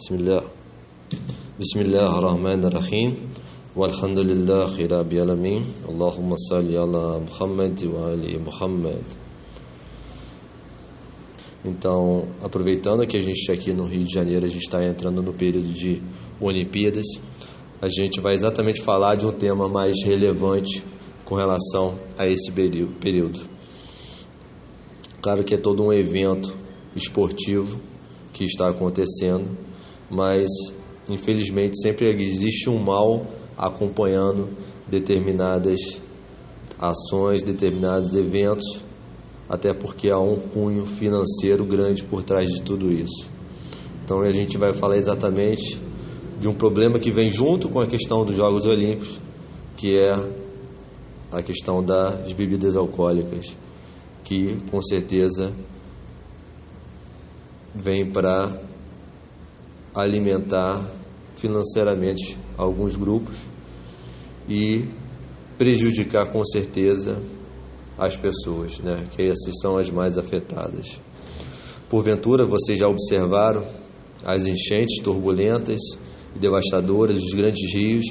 بسم الله بسم الله الرحمن الرحيم والحمد لله رب العالمين اللهم صل على محمد وعلى محمد Então, aproveitando que a gente está aqui no Rio de Janeiro, a gente está entrando no período de Olimpíadas, a gente vai exatamente falar de um tema mais relevante com relação a esse período. Claro que é todo um evento esportivo que está acontecendo, mas infelizmente sempre existe um mal acompanhando determinadas ações, determinados eventos, até porque há um cunho financeiro grande por trás de tudo isso. Então a gente vai falar exatamente de um problema que vem junto com a questão dos Jogos Olímpicos, que é a questão das bebidas alcoólicas, que com certeza vem para alimentar financeiramente alguns grupos e prejudicar com certeza as pessoas, né? que essas são as mais afetadas. Porventura, vocês já observaram as enchentes turbulentas e devastadoras dos grandes rios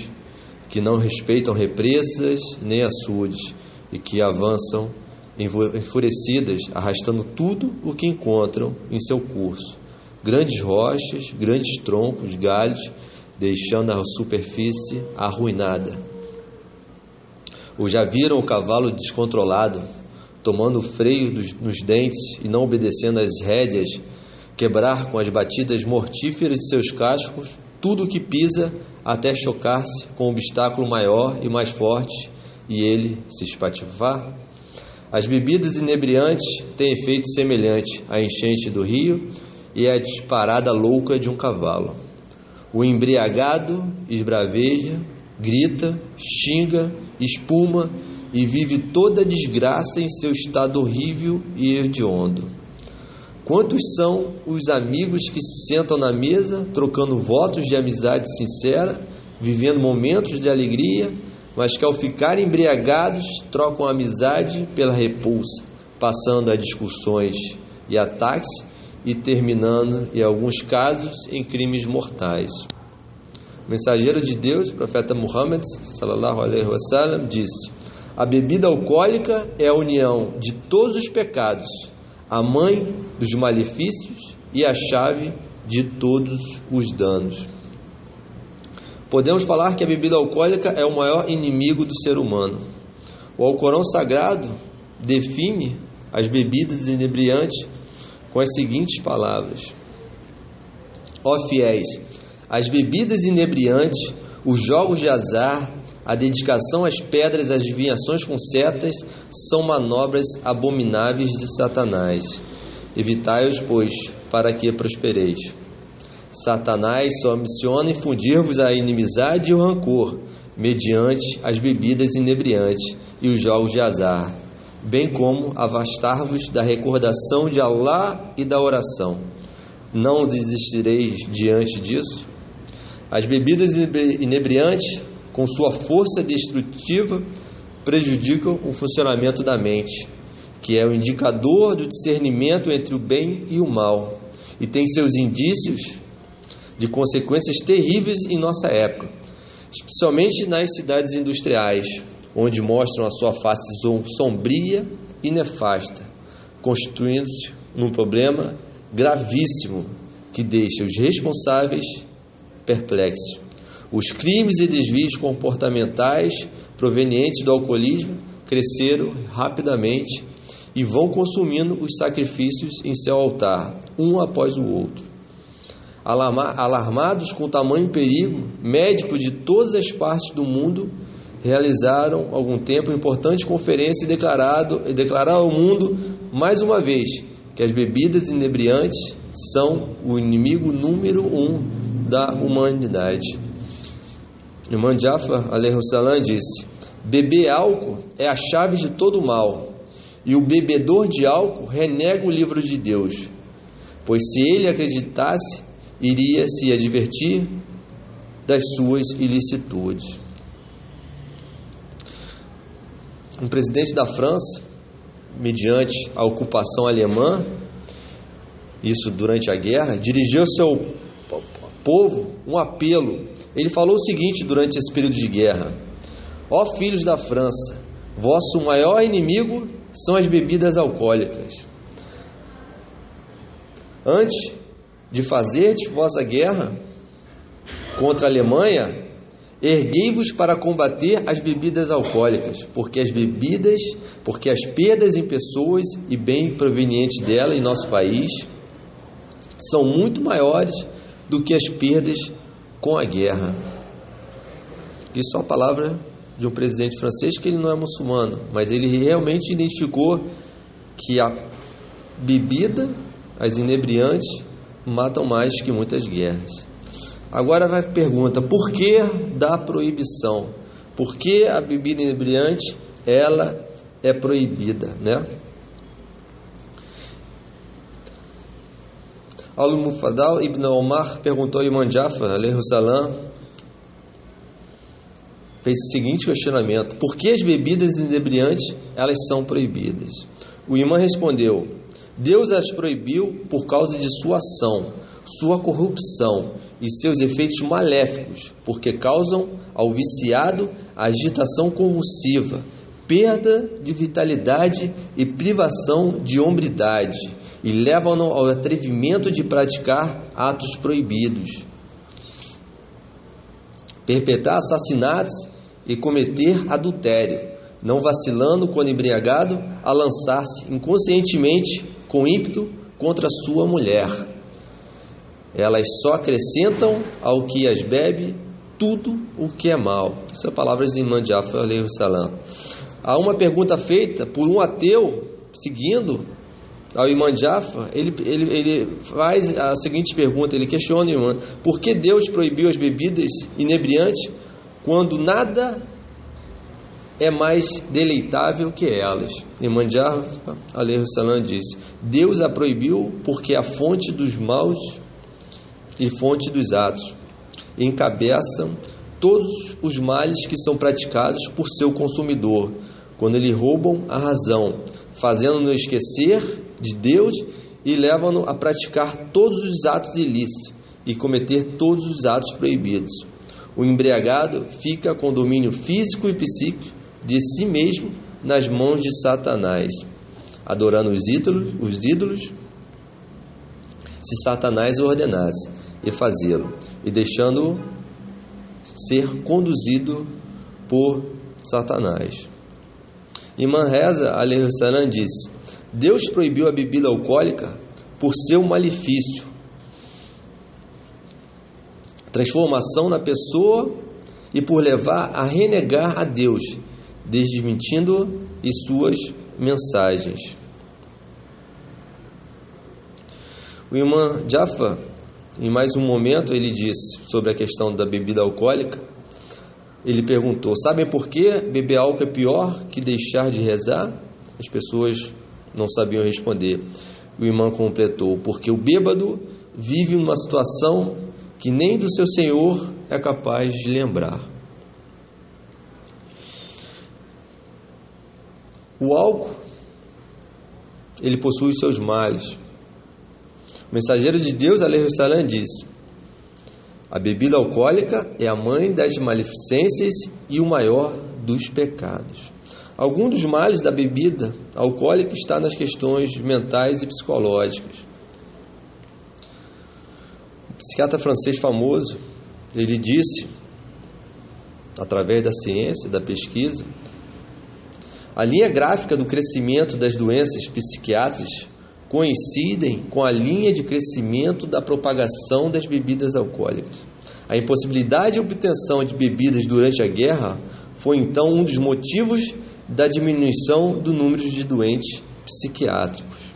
que não respeitam represas nem açudes e que avançam enfurecidas, arrastando tudo o que encontram em seu curso. Grandes rochas, grandes troncos, galhos, deixando a superfície arruinada. Ou já viram o cavalo descontrolado, tomando freio dos, nos dentes e não obedecendo às rédeas, quebrar com as batidas mortíferas de seus cascos tudo o que pisa até chocar-se com um obstáculo maior e mais forte e ele se espatifar? As bebidas inebriantes têm efeito semelhante à enchente do rio e à disparada louca de um cavalo. O embriagado esbraveja, grita, xinga, espuma e vive toda a desgraça em seu estado horrível e hediondo. Quantos são os amigos que se sentam na mesa, trocando votos de amizade sincera, vivendo momentos de alegria, mas que ao ficarem embriagados trocam a amizade pela repulsa, passando a discussões e ataques e terminando, em alguns casos, em crimes mortais. O mensageiro de Deus, o profeta Muhammad, sallallahu alaihi wasallam, disse: A bebida alcoólica é a união de todos os pecados, a mãe dos malefícios e a chave de todos os danos. Podemos falar que a bebida alcoólica é o maior inimigo do ser humano. O Alcorão Sagrado define as bebidas inebriantes com as seguintes palavras: Ó fiéis, as bebidas inebriantes, os jogos de azar, a dedicação às pedras, as adivinhações com setas são manobras abomináveis de Satanás. Evitai-os, pois, para que prospereis. Satanás só ambiciona infundir-vos a inimizade e o rancor, mediante as bebidas inebriantes e os jogos de azar, bem como afastar-vos da recordação de Alá e da oração. Não desistireis diante disso? As bebidas inebriantes, com sua força destrutiva, prejudicam o funcionamento da mente, que é o indicador do discernimento entre o bem e o mal, e tem seus indícios de consequências terríveis em nossa época, especialmente nas cidades industriais, onde mostram a sua face sombria e nefasta, constituindo-se num problema gravíssimo que deixa os responsáveis perplexos. Os crimes e desvios comportamentais provenientes do alcoolismo cresceram rapidamente e vão consumindo os sacrifícios em seu altar, um após o outro. Alarmados com o tamanho perigo, médicos de todas as partes do mundo realizaram algum tempo importante conferência e declarado e declararam ao mundo mais uma vez que as bebidas inebriantes são o inimigo número um da humanidade. Imam Jafar salam disse: beber álcool é a chave de todo mal, e o bebedor de álcool renega o livro de Deus, pois se ele acreditasse iria se advertir das suas ilicitudes. Um presidente da França, mediante a ocupação alemã, isso durante a guerra, dirigiu seu povo um apelo. Ele falou o seguinte durante esse período de guerra: Ó filhos da França, vosso maior inimigo são as bebidas alcoólicas. Antes de fazer vossa guerra contra a Alemanha, erguei-vos para combater as bebidas alcoólicas, porque as bebidas, porque as perdas em pessoas e bem provenientes dela em nosso país são muito maiores do que as perdas com a guerra. Isso é uma palavra de um presidente francês que ele não é muçulmano, mas ele realmente identificou que a bebida, as inebriantes, matam mais que muitas guerras. Agora vai pergunta: por que da proibição? Por que a bebida inebriante ela é proibida, né? Al-Mufadal ibn Omar perguntou a Imam Jafar, salam, fez o seguinte questionamento: Por que as bebidas inebriantes elas são proibidas? O imã respondeu: Deus as proibiu por causa de sua ação, sua corrupção e seus efeitos maléficos, porque causam ao viciado agitação convulsiva, perda de vitalidade e privação de hombridade e levam-no ao atrevimento de praticar atos proibidos, perpetrar assassinatos e cometer adultério, não vacilando quando embriagado a lançar-se inconscientemente com ímpeto contra sua mulher. Elas só acrescentam ao que as bebe tudo o que é mal. Essas palavras de Imam Jafar salam. Há uma pergunta feita por um ateu, seguindo ao Imam Jafar, ele, ele, ele faz a seguinte pergunta, ele questiona o Imam, por que Deus proibiu as bebidas inebriantes quando nada é mais deleitável que elas? Imam Jafar, salam, disse, Deus a proibiu porque é a fonte dos maus e fonte dos atos, encabeçam todos os males que são praticados por seu consumidor, quando lhe roubam a razão, fazendo-no esquecer de Deus e levam-no a praticar todos os atos ilícitos e cometer todos os atos proibidos. O embriagado fica com domínio físico e psíquico de si mesmo nas mãos de Satanás, adorando os ídolos, os ídolos se Satanás ordenasse e fazê-lo, e deixando-o ser conduzido por Satanás. Imã Reza, salam disse: Deus proibiu a bebida alcoólica por seu malefício, transformação na pessoa e por levar a renegar a Deus, desmentindo e suas mensagens. O irmão Jaffa, em mais um momento, ele disse sobre a questão da bebida alcoólica. Ele perguntou: Sabem por que beber álcool é pior que deixar de rezar? As pessoas não sabiam responder. O imã completou: Porque o bêbado vive uma situação que nem do seu senhor é capaz de lembrar. O álcool, ele possui os seus males. O mensageiro de Deus, salam, disse: A bebida alcoólica é a mãe das maleficências e o maior dos pecados. Algum dos males da bebida alcoólica está nas questões mentais e psicológicas. Um psiquiatra francês famoso, ele disse, através da ciência, da pesquisa, a linha gráfica do crescimento das doenças psiquiátricas coincidem com a linha de crescimento da propagação das bebidas alcoólicas. A impossibilidade de obtenção de bebidas durante a guerra foi então um dos motivos da diminuição do número de doentes psiquiátricos.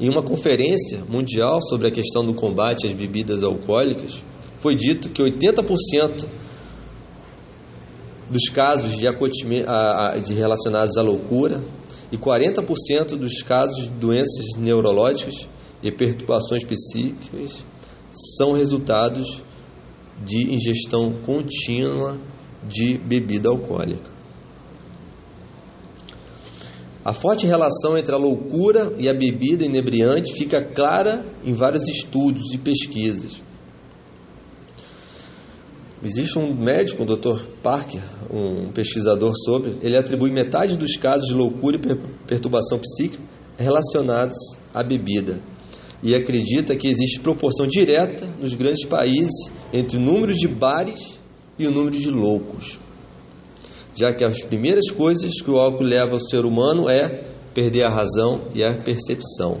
Em uma conferência mundial sobre a questão do combate às bebidas alcoólicas, foi dito que 80% dos casos de, de relacionados à loucura e 40% dos casos de doenças neurológicas e perturbações psíquicas são resultados de ingestão contínua de bebida alcoólica. A forte relação entre a loucura e a bebida inebriante fica clara em vários estudos e pesquisas. Existe um médico, o Dr. Parker, um pesquisador sobre, ele atribui metade dos casos de loucura e perturbação psíquica relacionados à bebida. E acredita que existe proporção direta nos grandes países entre o número de bares e o número de loucos. Já que as primeiras coisas que o álcool leva ao ser humano é perder a razão e a percepção.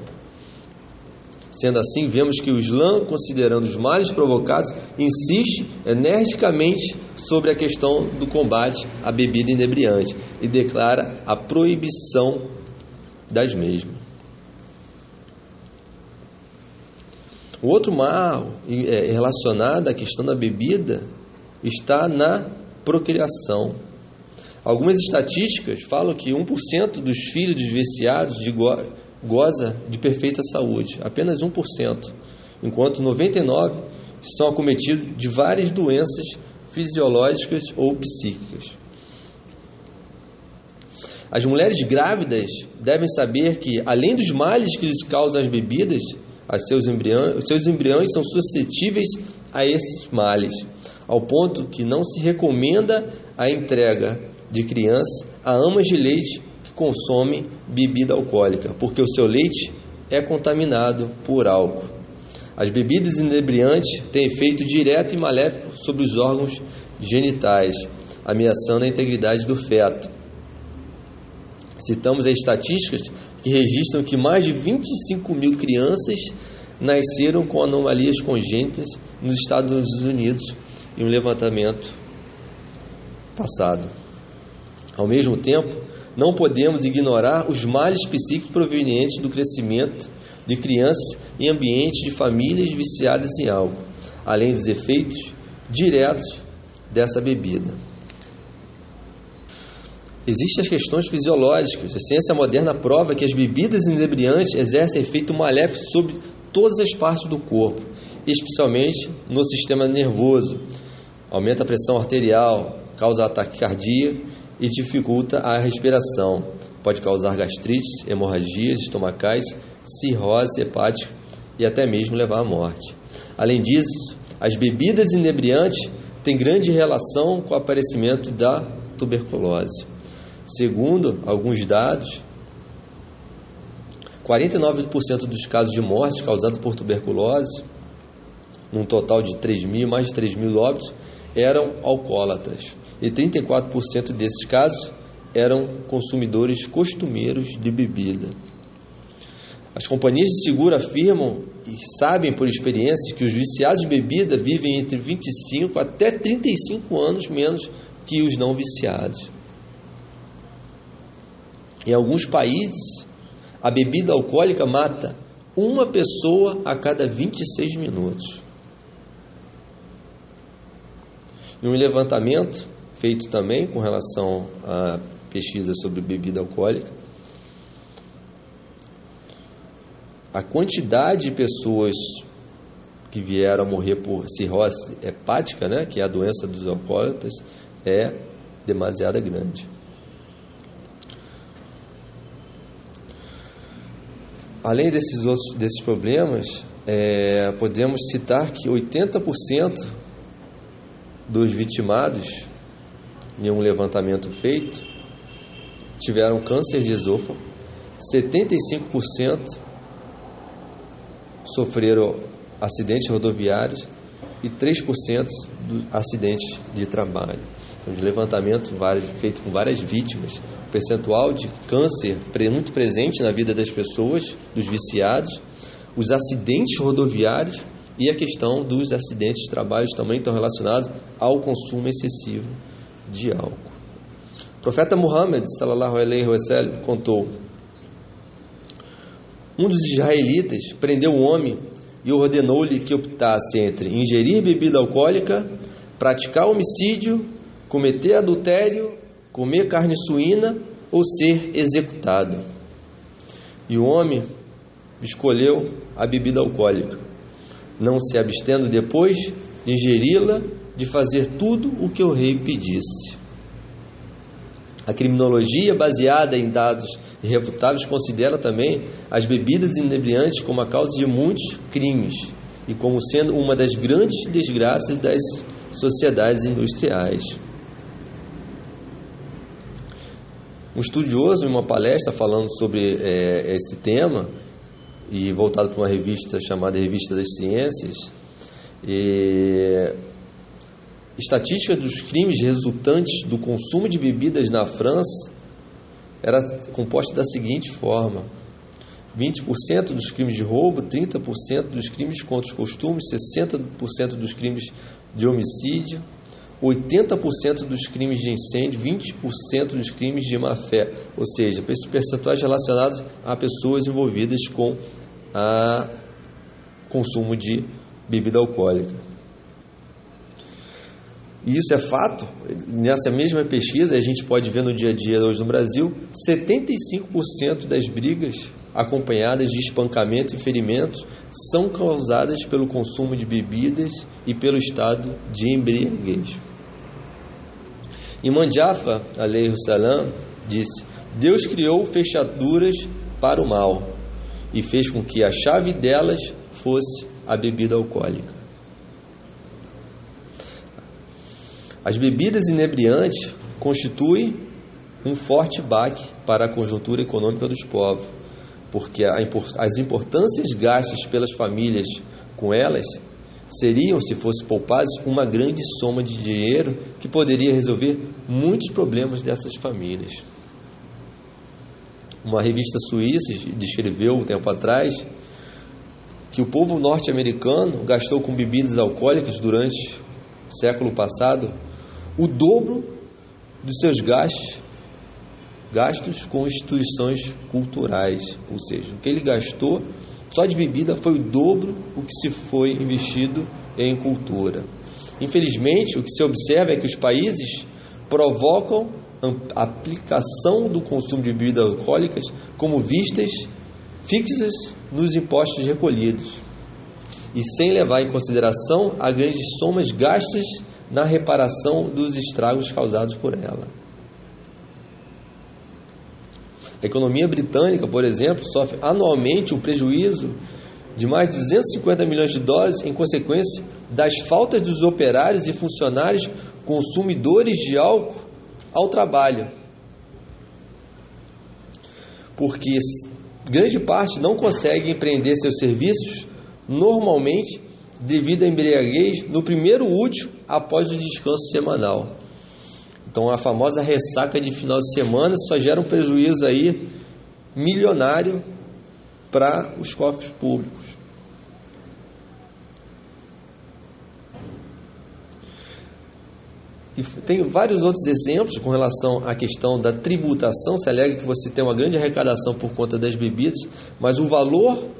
Sendo assim, vemos que o Islã, considerando os males provocados, insiste energicamente sobre a questão do combate à bebida inebriante e declara a proibição das mesmas. O outro mal é, relacionado à questão da bebida está na procriação. Algumas estatísticas falam que 1% dos filhos dos viciados de goza de perfeita saúde, apenas 1%, enquanto 99% são acometidos de várias doenças fisiológicas ou psíquicas. As mulheres grávidas devem saber que, além dos males que lhes causam as bebidas, as seus embriões, seus embriões são suscetíveis a esses males, ao ponto que não se recomenda a entrega de crianças a amas de leite que consomem bebida alcoólica, porque o seu leite é contaminado por álcool. As bebidas inebriantes têm efeito direto e maléfico sobre os órgãos genitais, ameaçando a integridade do feto. Citamos as estatísticas que registram que mais de 25 mil crianças nasceram com anomalias congênitas nos Estados Unidos em um levantamento passado. Ao mesmo tempo, não podemos ignorar os males psíquicos provenientes do crescimento de crianças em ambientes de famílias viciadas em álcool, além dos efeitos diretos dessa bebida. Existem as questões fisiológicas. A ciência moderna prova que as bebidas inebriantes exercem efeito maléfico sobre todas as partes do corpo, especialmente no sistema nervoso. Aumenta a pressão arterial, causa ataque cardíaco e dificulta a respiração. Pode causar gastrite, hemorragias estomacais, cirrose hepática e até mesmo levar à morte. Além disso, as bebidas inebriantes têm grande relação com o aparecimento da tuberculose. Segundo alguns dados, 49% dos casos de morte causados por tuberculose, num total de 3 mil, mais de 3 mil óbitos, eram alcoólatras e 34% desses casos eram consumidores costumeiros de bebida. As companhias de seguro afirmam e sabem por experiência que os viciados de bebida vivem entre 25 até 35 anos menos que os não viciados. Em alguns países, a bebida alcoólica mata uma pessoa a cada 26 minutos. Em um levantamento feito também com relação à pesquisa sobre bebida alcoólica. A quantidade de pessoas que vieram a morrer por cirrose hepática, né, que é a doença dos alcoólatras, é demasiado grande. Além desses outros desses problemas, é, podemos citar que 80% dos vitimados em um levantamento feito, tiveram câncer de esôfago, 75% sofreram acidentes rodoviários e 3% do acidentes de trabalho. Então, de levantamento feito com várias vítimas, o percentual de câncer muito presente na vida das pessoas, dos viciados, os acidentes rodoviários e a questão dos acidentes de trabalho também estão relacionados ao consumo excessivo de álcool. O profeta Muhammad sallallahu alaihi wasallam contou: Um dos israelitas prendeu um homem e ordenou-lhe que optasse entre ingerir bebida alcoólica, praticar homicídio, cometer adultério, comer carne suína ou ser executado. E o homem escolheu a bebida alcoólica, não se abstendo depois de ingeri-la de fazer tudo o que o rei pedisse. A criminologia, baseada em dados irrefutáveis considera também as bebidas inebriantes como a causa de muitos crimes e como sendo uma das grandes desgraças das sociedades industriais. Um estudioso, em uma palestra falando sobre é, esse tema, e voltado para uma revista chamada Revista das Ciências, e estatística dos crimes resultantes do consumo de bebidas na França era composta da seguinte forma: 20% dos crimes de roubo, 30% dos crimes contra os costumes, 60% dos crimes de homicídio, 80% dos crimes de incêndio, 20% dos crimes de má-fé, ou seja, percentuais relacionados a pessoas envolvidas com a consumo de bebida alcoólica. E isso é fato. Nessa mesma pesquisa, a gente pode ver no dia a dia hoje no Brasil, 75% das brigas acompanhadas de espancamento e ferimentos são causadas pelo consumo de bebidas e pelo estado de embriaguez. Em Mandiafa, a lei Russalam disse: Deus criou fechaduras para o mal e fez com que a chave delas fosse a bebida alcoólica. As bebidas inebriantes constituem um forte baque para a conjuntura econômica dos povos, porque as importâncias gastas pelas famílias com elas seriam, se fosse poupadas, uma grande soma de dinheiro que poderia resolver muitos problemas dessas famílias. Uma revista suíça descreveu um tempo atrás que o povo norte-americano gastou com bebidas alcoólicas durante o século passado o dobro dos seus gastos, gastos com instituições culturais, ou seja, o que ele gastou só de bebida foi o dobro o que se foi investido em cultura. Infelizmente, o que se observa é que os países provocam a aplicação do consumo de bebidas alcoólicas como vistas fixas nos impostos recolhidos e sem levar em consideração as grandes somas gastas na reparação dos estragos causados por ela. A economia britânica, por exemplo, sofre anualmente um prejuízo de mais de 250 milhões de dólares em consequência das faltas dos operários e funcionários consumidores de álcool ao trabalho. Porque grande parte não consegue empreender seus serviços normalmente devido à embriaguez no primeiro útil após o descanso semanal. Então a famosa ressaca de final de semana só gera um prejuízo aí milionário para os cofres públicos. E tem vários outros exemplos com relação à questão da tributação. Se alega que você tem uma grande arrecadação por conta das bebidas, mas o valor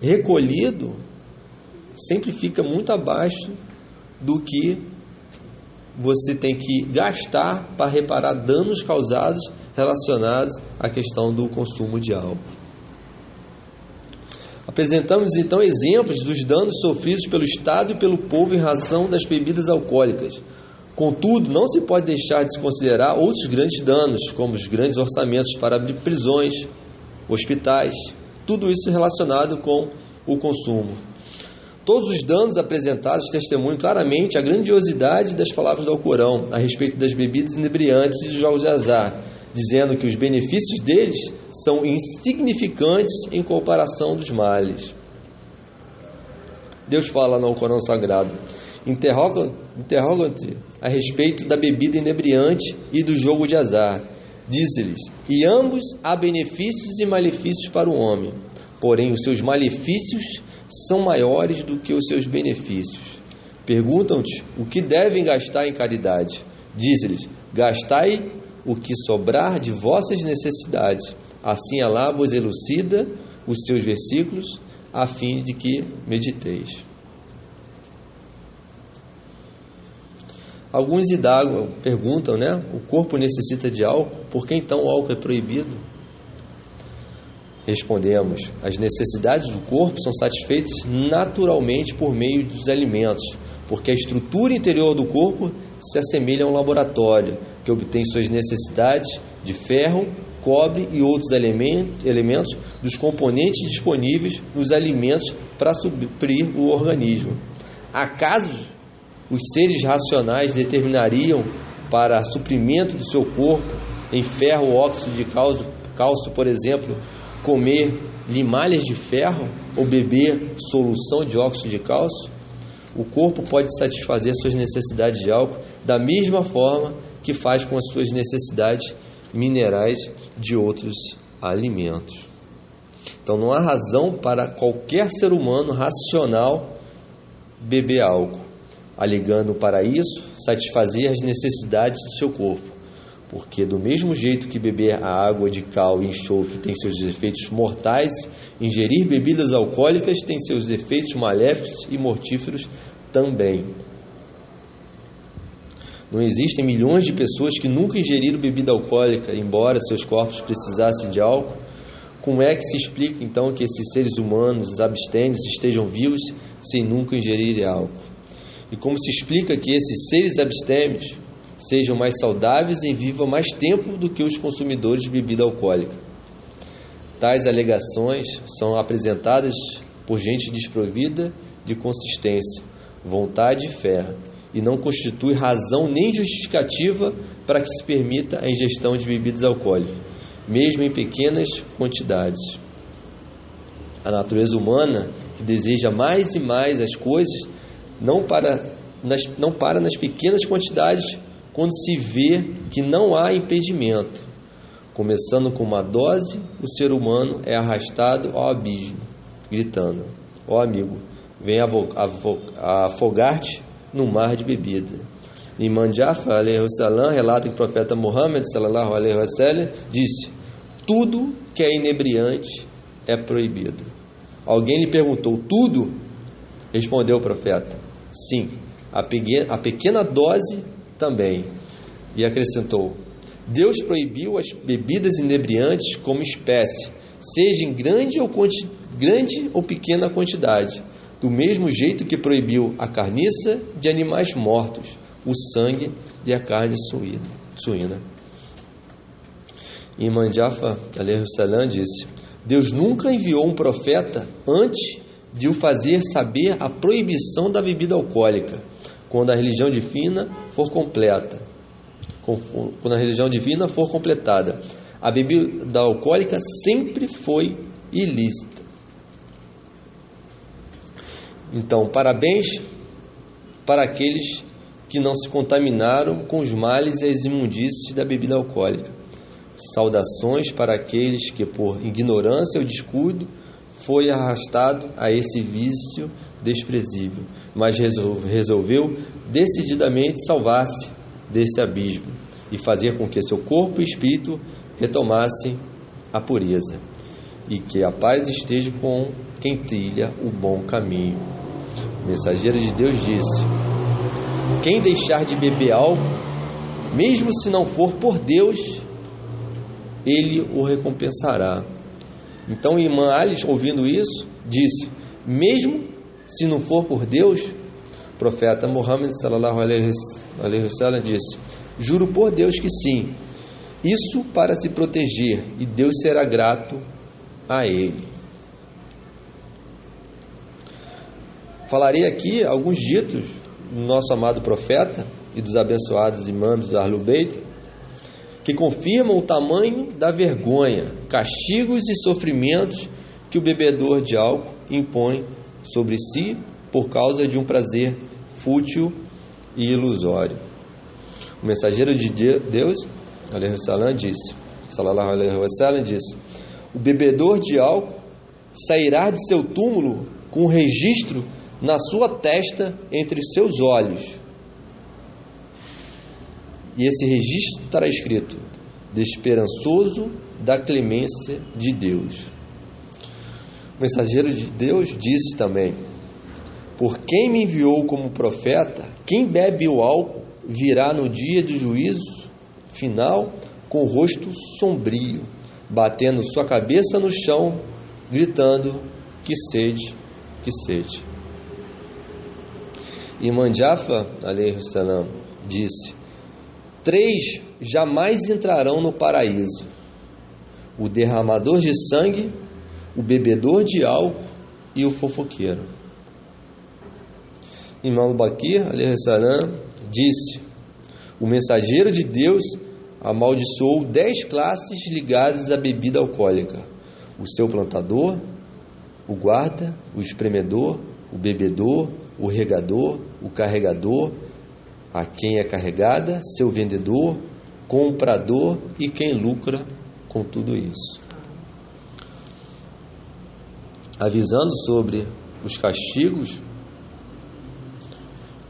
recolhido sempre fica muito abaixo do que você tem que gastar para reparar danos causados relacionados à questão do consumo de álcool. Apresentamos então exemplos dos danos sofridos pelo Estado e pelo povo em razão das bebidas alcoólicas. Contudo, não se pode deixar de se considerar outros grandes danos, como os grandes orçamentos para prisões, hospitais, tudo isso relacionado com o consumo. Todos os danos apresentados testemunham claramente a grandiosidade das palavras do Alcorão a respeito das bebidas inebriantes e dos jogos de azar, dizendo que os benefícios deles são insignificantes em comparação dos males. Deus fala no Alcorão Sagrado: interroga-te a respeito da bebida inebriante e do jogo de azar. Diz-lhes: E ambos há benefícios e malefícios para o homem, porém os seus malefícios são maiores do que os seus benefícios. Perguntam-te o que devem gastar em caridade. Diz-lhes: Gastai o que sobrar de vossas necessidades. Assim Alá vos elucida os seus versículos, a fim de que mediteis. Alguns idagam, perguntam, né? O corpo necessita de álcool, por que então o álcool é proibido? Respondemos: as necessidades do corpo são satisfeitas naturalmente por meio dos alimentos, porque a estrutura interior do corpo se assemelha a um laboratório que obtém suas necessidades de ferro cobre e outros elementos dos componentes disponíveis nos alimentos para suprir o organismo. Acaso os seres racionais determinariam para suprimento do seu corpo em ferro óxido de cálcio, cálcio, por exemplo, comer limalhas de ferro ou beber solução de óxido de cálcio? O corpo pode satisfazer suas necessidades de álcool da mesma forma que faz com as suas necessidades minerais de outros alimentos. Então não há razão para qualquer ser humano racional beber álcool, alegando para isso satisfazer as necessidades do seu corpo. Porque do mesmo jeito que beber a água de cal e enxofre tem seus efeitos mortais, ingerir bebidas alcoólicas tem seus efeitos maléficos e mortíferos também. Não existem milhões de pessoas que nunca ingeriram bebida alcoólica, embora seus corpos precisassem de álcool. Como é que se explica então que esses seres humanos abstêmios estejam vivos sem nunca ingerirem álcool? E como se explica que esses seres abstêmios sejam mais saudáveis e vivam mais tempo do que os consumidores de bebida alcoólica? Tais alegações são apresentadas por gente desprovida de consistência, vontade e fé e não constitui razão nem justificativa para que se permita a ingestão de bebidas alcoólicas, mesmo em pequenas quantidades. A natureza humana, que deseja mais e mais as coisas, não para nas, não para nas pequenas quantidades quando se vê que não há impedimento. Começando com uma dose, o ser humano é arrastado ao abismo, gritando: Ó oh, amigo, vem afogar-te no mar de bebida. Imam Jafar salam, relata que o profeta Muhammad sallallahu alaihi wasallam disse: tudo que é inebriante é proibido. Alguém lhe perguntou: tudo? Respondeu o profeta: sim, a pequena, a pequena dose também. E acrescentou: Deus proibiu as bebidas inebriantes como espécie, seja em grande ou, grande ou pequena quantidade do mesmo jeito que proibiu a carniça de animais mortos, o sangue e a carne suína. Imam Jafar salam disse: Deus nunca enviou um profeta antes de o fazer saber a proibição da bebida alcoólica, quando a religião divina for completa. Quando a religião divina for completada. A bebida alcoólica sempre foi ilícita. Então, parabéns para aqueles que não se contaminaram com os males e as imundícies da bebida alcoólica. Saudações para aqueles que, por ignorância ou descuido, foi arrastado a esse vício desprezível, mas resolveu decididamente salvar-se desse abismo e fazer com que seu corpo e espírito retomassem a pureza. E que a paz esteja com quem trilha o bom caminho. O mensageiro de Deus disse: Quem deixar de beber algo, mesmo se não for por Deus, ele o recompensará. Então, irmã Alice, ouvindo isso, disse: Mesmo se não for por Deus, o profeta Muhammad sallallahu alaihi wasallam disse: Juro por Deus que sim. Isso para se proteger e Deus será grato a ele. Falarei aqui alguns ditos do nosso amado profeta e dos abençoados imãs do Ahlul que confirmam o tamanho da vergonha, castigos e sofrimentos que o bebedor de álcool impõe sobre si por causa de um prazer fútil e ilusório. O mensageiro de Deus, salam, disse, disse: O bebedor de álcool sairá de seu túmulo com um registro na sua testa entre seus olhos. E esse registro estará escrito: Desesperançoso da clemência de Deus. O mensageiro de Deus disse também: Por quem me enviou como profeta, quem bebe o álcool virá no dia do juízo final com o rosto sombrio, batendo sua cabeça no chão, gritando: Que sede, que sede. Imam Jafar, disse: Três jamais entrarão no paraíso: o derramador de sangue, o bebedor de álcool e o fofoqueiro. Imam Bakir, salam, disse: O mensageiro de Deus amaldiçoou dez classes ligadas à bebida alcoólica: o seu plantador, o guarda, o espremedor, o bebedor, o regador, o carregador, a quem é carregada, seu vendedor, comprador e quem lucra com tudo isso. Avisando sobre os castigos,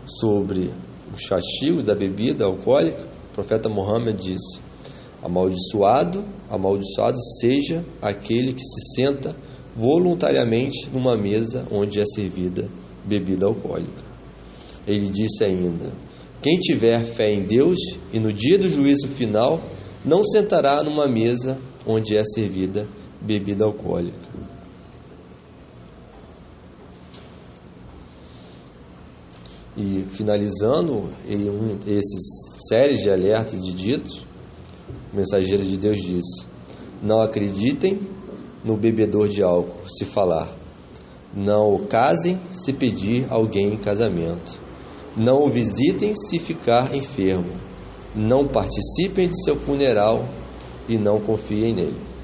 sobre os castigos da bebida alcoólica, o profeta Muhammad disse: Amaldiçoado, amaldiçoado seja aquele que se senta voluntariamente numa mesa onde é servida bebida alcoólica. Ele disse ainda: Quem tiver fé em Deus e no dia do juízo final não sentará numa mesa onde é servida bebida alcoólica. E finalizando um, esses séries de alertas de ditos, o mensageiro de Deus disse: Não acreditem no bebedor de álcool se falar. Não o casem se pedir alguém em casamento. Não o visitem se ficar enfermo. Não participem de seu funeral e não confiem nele.